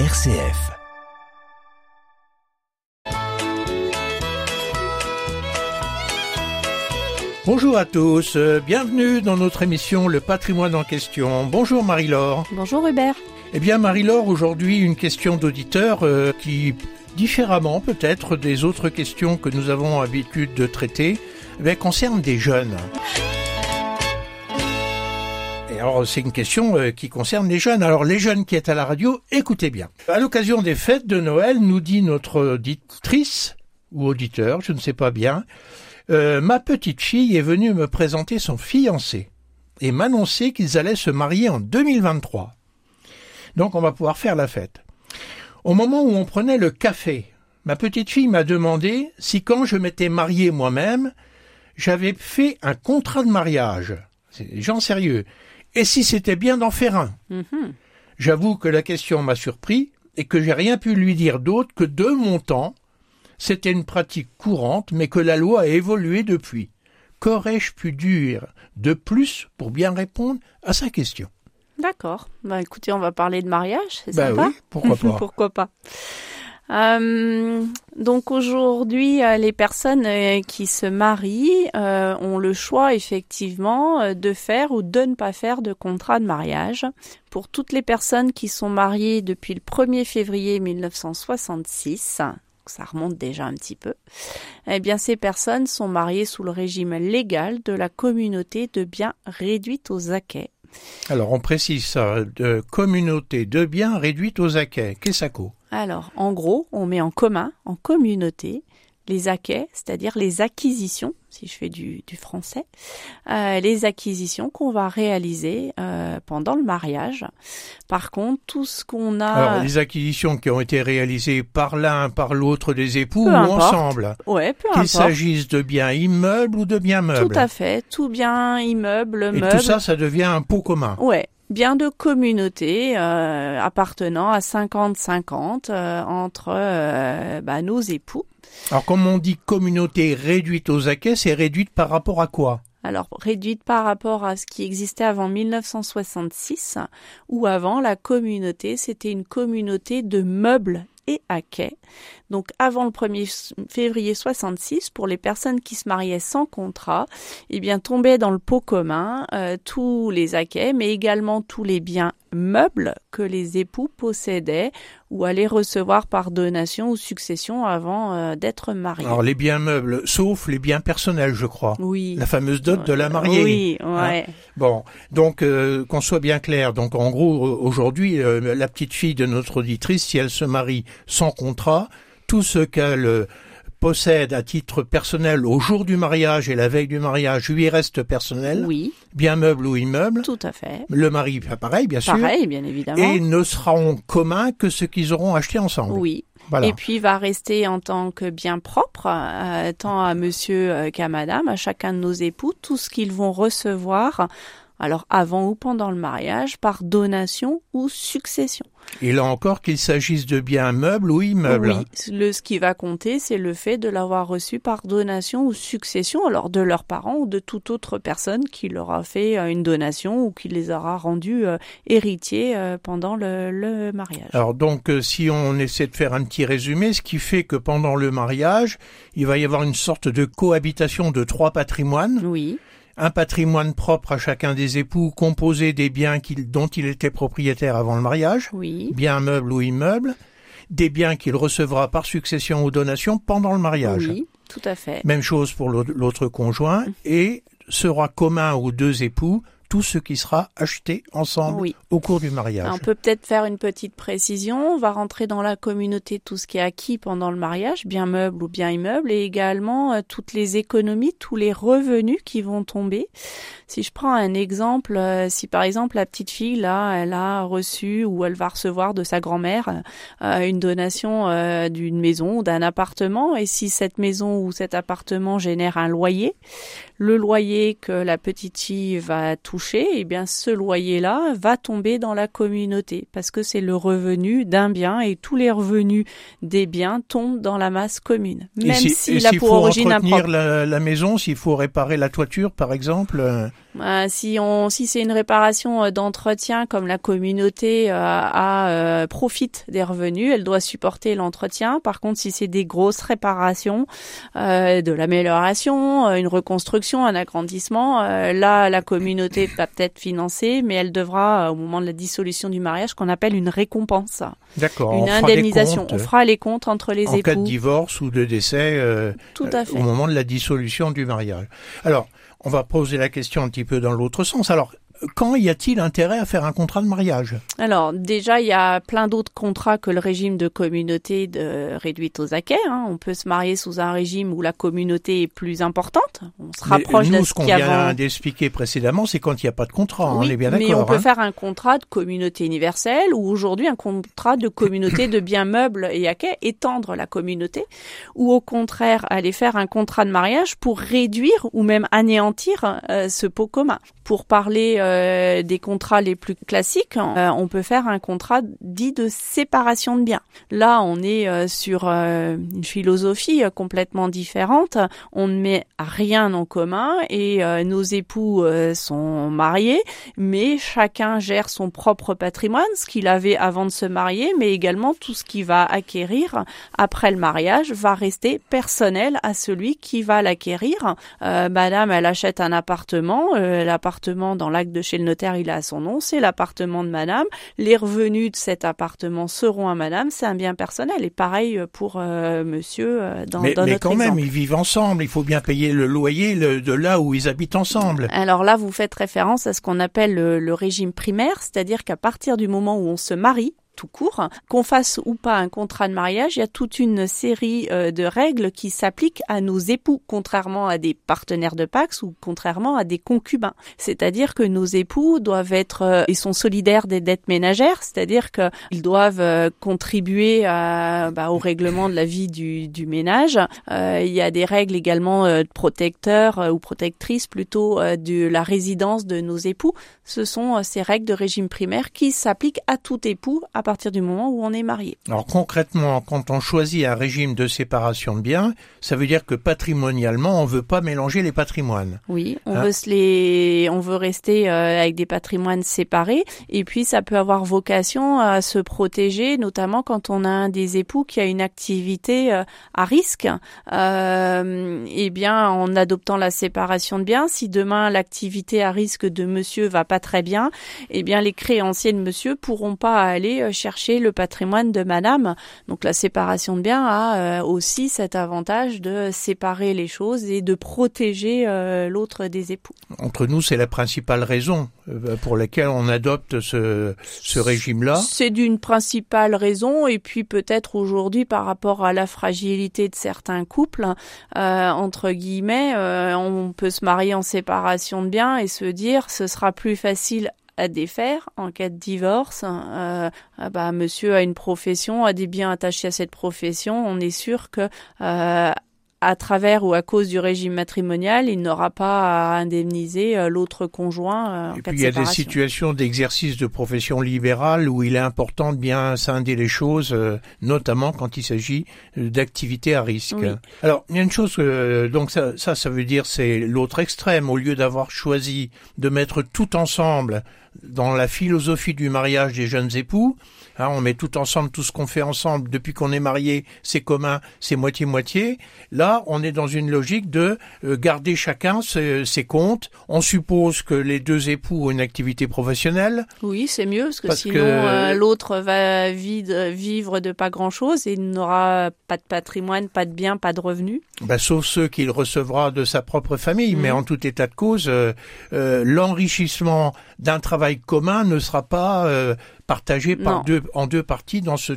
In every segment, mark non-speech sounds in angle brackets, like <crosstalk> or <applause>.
RCF. Bonjour à tous, euh, bienvenue dans notre émission Le patrimoine en question. Bonjour Marie-Laure. Bonjour Hubert. Eh bien Marie-Laure, aujourd'hui une question d'auditeur euh, qui, différemment peut-être des autres questions que nous avons l'habitude de traiter, eh concerne des jeunes. Alors c'est une question euh, qui concerne les jeunes. Alors les jeunes qui êtes à la radio, écoutez bien. À l'occasion des fêtes de Noël, nous dit notre auditrice ou auditeur, je ne sais pas bien, euh, ma petite fille est venue me présenter son fiancé et m'annoncer qu'ils allaient se marier en 2023. Donc on va pouvoir faire la fête. Au moment où on prenait le café, ma petite fille m'a demandé si quand je m'étais marié moi-même, j'avais fait un contrat de mariage. C'est des gens sérieux. Et si c'était bien d'en faire un. Mhm. J'avoue que la question m'a surpris et que j'ai rien pu lui dire d'autre que de mon temps, c'était une pratique courante, mais que la loi a évolué depuis. Qu'aurais-je pu dire de plus pour bien répondre à sa question? D'accord. Bah écoutez, on va parler de mariage, c'est Bah sympa. oui, pourquoi <laughs> pas. Pourquoi pas. Euh, donc aujourd'hui, euh, les personnes euh, qui se marient euh, ont le choix effectivement de faire ou de ne pas faire de contrat de mariage. Pour toutes les personnes qui sont mariées depuis le 1er février 1966, ça remonte déjà un petit peu, eh bien ces personnes sont mariées sous le régime légal de la communauté de biens réduite aux acquets. Alors on précise ça, de communauté de biens réduite aux acquets. Qu'est-ce que ça Alors, en gros, on met en commun, en communauté, les acquets, c'est-à-dire les acquisitions, si je fais du, du français, euh, les acquisitions qu'on va réaliser euh, pendant le mariage. Par contre, tout ce qu'on a... Alors les acquisitions qui ont été réalisées par l'un, par l'autre des époux Peu ou importe. ensemble, ouais, peu qu'il s'agisse de biens immeubles ou de biens meubles. Tout à fait, tout bien immeuble, Et meuble. tout ça, ça devient un pot commun. Ouais, bien de communauté euh, appartenant à 50-50 euh, entre euh, bah, nos époux. Alors comme on dit communauté réduite aux acquets, c'est réduite par rapport à quoi? Alors réduite par rapport à ce qui existait avant 1966, où avant la communauté c'était une communauté de meubles et acquets. Donc avant le 1er février 66, pour les personnes qui se mariaient sans contrat, eh bien tombaient dans le pot commun euh, tous les acquets, mais également tous les biens meubles que les époux possédaient ou allaient recevoir par donation ou succession avant euh, d'être mariés. Alors les biens meubles, sauf les biens personnels, je crois. oui. La fameuse dot de la mariée. Oui, ouais. Bon, donc euh, qu'on soit bien clair. Donc en gros, euh, aujourd'hui, euh, la petite fille de notre auditrice, si elle se marie sans contrat, tout ce qu'elle possède à titre personnel au jour du mariage et la veille du mariage lui reste personnel, Oui, bien meuble ou immeuble. tout à fait. Le mari, pareil, bien sûr. Pareil, bien évidemment. Et ne sera en commun que ce qu'ils auront acheté ensemble. Oui. Voilà. Et puis va rester en tant que bien propre, euh, tant à monsieur euh, qu'à madame, à chacun de nos époux, tout ce qu'ils vont recevoir, alors avant ou pendant le mariage, par donation ou succession. Et là encore, qu'il s'agisse de biens meubles ou immeubles. Oui, le, ce qui va compter, c'est le fait de l'avoir reçu par donation ou succession, alors de leurs parents ou de toute autre personne qui leur a fait euh, une donation ou qui les aura rendus euh, héritiers euh, pendant le, le mariage. Alors donc, euh, si on essaie de faire un petit résumé, ce qui fait que pendant le mariage, il va y avoir une sorte de cohabitation de trois patrimoines. Oui, Un patrimoine propre à chacun des époux, composé des biens dont il était propriétaire avant le mariage, oui, biens meubles ou immeubles, des biens qu'il recevra par succession ou donation pendant le mariage. oui, tout à fait. Même chose pour l'au- l'autre conjoint, et sera commun aux deux époux tout ce qui sera acheté ensemble Oui. au cours du mariage. On peut peut-être faire une petite précision. On va rentrer dans la communauté tout ce qui est acquis pendant le mariage, bien meuble ou bien immeuble, et également euh, toutes les économies, tous les revenus qui vont tomber. Si je prends un exemple, euh, si par exemple la petite fille là, elle a reçu ou elle va recevoir de sa grand-mère euh, une donation d'une maison ou d'un appartement, et si cette maison ou cet appartement génère un loyer, le loyer que la petite fille va toucher, eh bien ce loyer-là va tomber dans la communauté parce que c'est le revenu d'un bien et tous les revenus des biens tombent dans la masse commune, même si- s'il a s'il pour faut origine un entretenir la, la maison, s'il faut réparer la toiture, par exemple, euh, Euh, si on, si c'est une réparation euh, d'entretien, comme la communauté euh, a, profite des revenus, elle doit supporter l'entretien. Par contre, si c'est des grosses réparations, de l'amélioration, une reconstruction, un agrandissement, là, la communauté <coughs> va peut-être financer, mais elle devra, au moment de la dissolution du mariage, qu'on appelle une récompense. D'accord. Une indemnisation. On fera les comptes entre les époux. En cas de divorce ou de décès. Tout à fait. Au moment de la dissolution du mariage. Alors, on va poser la question un petit peu dans l'autre sens. Alors, quand y a-t-il intérêt à faire un contrat de mariage? Alors déjà, il y a plein d'autres contrats que le régime de communauté de réduite aux acquets. Hein. On peut se marier sous un régime où la communauté est plus importante. On se rapproche nous, de ce qu'on vient d'expliquer précédemment, c'est quand il n'y a pas de contrat. Hein, on est bien d'accord. Mais on peut hein. faire un contrat de communauté universelle ou aujourd'hui un contrat de communauté de biens meubles et acquets, étendre la communauté, ou au contraire aller faire un contrat de mariage pour réduire ou même anéantir euh, ce pot commun. Pour parler euh, des contrats les plus classiques, euh, on peut faire un contrat dit de séparation de biens. Là, on est euh, sur une philosophie complètement différente. On ne met rien en commun et nos époux sont mariés, mais chacun gère son propre patrimoine, ce qu'il avait avant de se marier, mais également tout ce qu'il va acquérir après le mariage va rester personnel à celui qui va l'acquérir. Madame, elle achète un appartement, l'appartement dans l'acte de chez le notaire, il a son nom, c'est l'appartement de madame. Les revenus de cet appartement seront à madame, c'est un bien personnel. Et pareil pour euh, monsieur euh, dans, mais, dans mais quand même, ils vivent ensemble, il faut bien payer le loyer de là où ils habitent ensemble. Alors là, vous faites référence à ce qu'on appelle le régime primaire, c'est-à-dire qu'à partir du moment où on se marie, tout court. Qu'on fasse ou pas un contrat de mariage, il y a toute une série euh, de règles qui s'appliquent à nos époux, contrairement à des partenaires de Pax ou contrairement à des concubins. C'est-à-dire que nos époux doivent être euh, et sont solidaires des dettes ménagères, c'est-à-dire qu'ils doivent euh, contribuer bah, au règlement de la vie du, du ménage. il y a des règles également protecteurs ou protectrices plutôt de la résidence de nos époux. Ce sont ces règles de régime primaire qui s'appliquent à tout époux à partir du moment où on est marié. Alors concrètement, quand on choisit un régime de séparation de biens, ça veut dire que patrimonialement, on veut pas mélanger les patrimoines. Oui, on hein veut se les, on veut rester euh, avec des patrimoines séparés, et puis ça peut avoir vocation à se protéger, notamment quand on a un des époux qui a une activité euh, à risque. Euh, eh bien, en adoptant la séparation de biens, si demain l'activité à risque de Monsieur va pas très bien, eh bien les créanciers de Monsieur pourront pas aller chercher le patrimoine de madame. Donc la séparation de biens a euh, aussi cet avantage de séparer les choses et de protéger euh, l'autre des époux. Entre nous, c'est la principale raison euh, pour laquelle on adopte ce, ce régime-là. C'est d'une principale raison et puis peut-être aujourd'hui par rapport à la fragilité de certains couples, entre guillemets, on peut se marier en séparation de biens et se dire ce sera plus facile à défaire en cas de divorce. Euh, ah bah, monsieur a une profession, a des biens attachés à cette profession. On est sûr que euh, à travers ou à cause du régime matrimonial, il n'aura pas à indemniser euh, l'autre conjoint. Euh, Et puis il y a des situations d'exercice de profession libérale où il est important de bien scinder les choses, euh, notamment quand il s'agit d'activités à risque. Alors il y a une chose, donc ça, ça, ça veut dire c'est l'autre extrême. Au lieu d'avoir choisi de mettre tout ensemble dans la philosophie du mariage des jeunes époux, hein, on met tout ensemble, tout ce qu'on fait ensemble depuis qu'on est marié, c'est commun, c'est moitié-moitié. Là, on est dans une logique de euh, garder chacun ses, comptes. On suppose que les deux époux ont une activité professionnelle. Oui, c'est mieux, parce que sinon euh, l'autre va vivre de pas grand-chose et n'aura pas de patrimoine, pas de biens, pas de revenus. Bah, sauf ceux qu'il recevra de sa propre famille. Mais mhm. en tout état de cause, euh, l'enrichissement d'un travail commun ne sera pas euh, partagé par deux, en deux parties dans ce,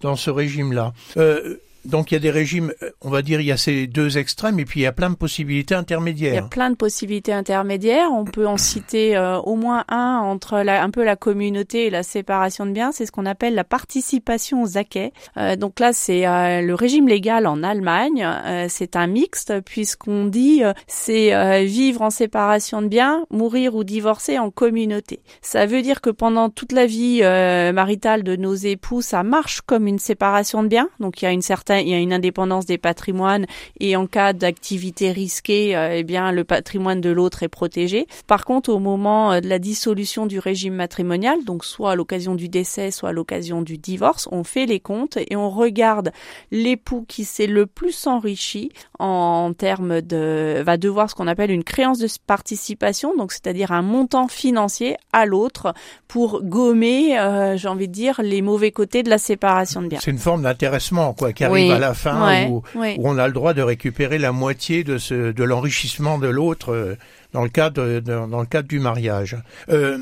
dans ce régime-là. Euh, donc il y a des régimes, euh, on va dire, il y a ces deux extrêmes et puis il y a plein de possibilités intermédiaires. Il y a plein de possibilités intermédiaires. On peut en <coughs> citer euh, au moins un entre la, un peu la communauté et la séparation de biens. C'est ce qu'on appelle la participation aux acquets. Euh, donc là, c'est le régime légal en Allemagne. c'est un mixte puisqu'on dit c'est vivre en séparation de biens, mourir ou divorcer en communauté. Ça veut dire que pendant toute la vie maritale de nos époux, ça marche comme une séparation de biens. Donc il y a une certaine il y a une indépendance des patrimoines et en cas d'activité risquée, euh, eh bien le patrimoine de l'autre est protégé. Par contre, au moment euh, de la dissolution du régime matrimonial, donc soit à l'occasion du décès, soit à l'occasion du divorce, on fait les comptes et on regarde l'époux qui s'est le plus enrichi en termes de va devoir ce qu'on appelle une créance de participation, donc c'est-à-dire un montant financier à l'autre pour gommer, euh, j'ai envie de dire, les mauvais côtés de la séparation de biens. C'est une forme d'intéressement quoi qui arrive à la fin où, on a le droit de récupérer la moitié de ce de l'enrichissement de l'autre euh, dans le cadre dans le cadre du mariage. Euh,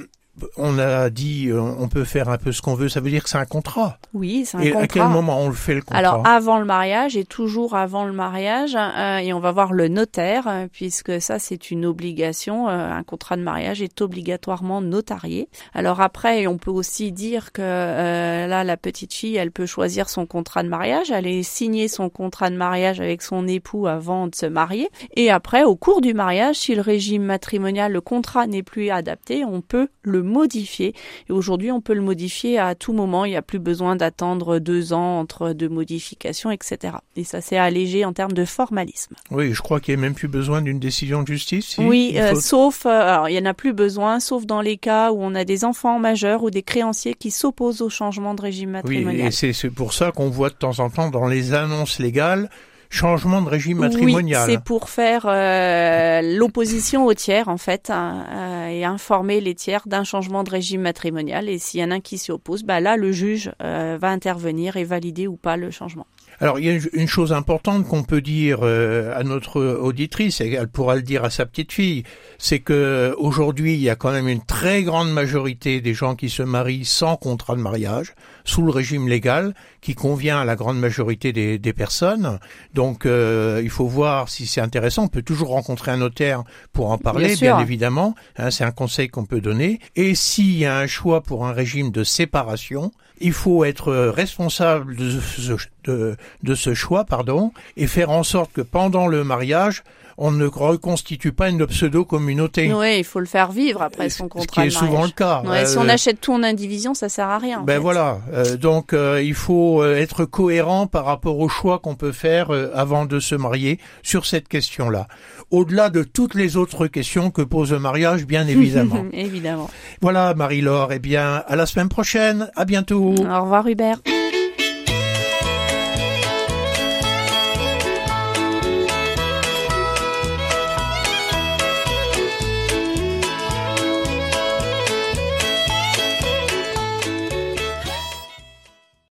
on a dit euh, on peut faire un peu ce qu'on veut, ça veut dire que c'est un contrat. Oui, c'est un et contrat. À quel moment on le fait le contrat Alors avant le mariage et toujours avant le mariage euh, et on va voir le notaire euh, puisque ça c'est une obligation. un contrat de mariage est obligatoirement notarié. Alors après on peut aussi dire que là la petite fille elle peut choisir son contrat de mariage, aller signer son contrat de mariage avec son époux avant de se marier et après au cours du mariage si le régime matrimonial le contrat n'est plus adapté on peut le modifier. Et aujourd'hui, on peut le modifier à tout moment. Il n'y a plus besoin d'attendre deux ans entre deux modifications, etc. Et ça s'est allégé en termes de formalisme. Oui, je crois qu'il n'y a même plus besoin d'une décision de justice. oui, euh, sauf, euh, alors il n'y en a plus besoin, sauf dans les cas où on a des enfants majeurs ou des créanciers qui s'opposent au changement de régime matrimonial. Oui, et c'est pour ça qu'on voit de temps en temps dans les annonces légales changement de régime matrimonial. Oui, c'est pour faire euh, l'opposition aux tiers en fait hein, et informer les tiers d'un changement de régime matrimonial. Et s'il y en a un qui s'y oppose, bah là le juge euh, va intervenir et valider ou pas le changement. Alors il y a une chose importante qu'on peut dire à notre auditrice, et elle pourra le dire à sa petite fille, c'est que aujourd'hui il y a quand même une très grande majorité des gens qui se marient sans contrat de mariage, sous le régime légal, qui convient à la grande majorité des, des personnes. Donc euh, il faut voir si c'est intéressant. On peut toujours rencontrer un notaire pour en parler, bien, évidemment. Hein, c'est un conseil qu'on peut donner. Et s'il y a un choix pour un régime de séparation, il faut être responsable de ce, de, de ce choix, pardon, et faire en sorte que pendant le mariage, on ne reconstitue pas une pseudo-communauté. Oui, il faut le faire vivre après son contrat. Ce qui est souvent le cas. Ouais, si on euh, achète tout en indivision, ça sert à rien. Ben voilà. Euh, donc euh, il faut être cohérent par rapport au choix qu'on peut faire avant de se marier sur cette question-là. Au-delà de toutes les autres questions que pose le mariage, bien <laughs> évidemment. évidemment. Voilà, Marie-Laure. Eh bien, à la semaine prochaine. À bientôt. Au revoir, Hubert.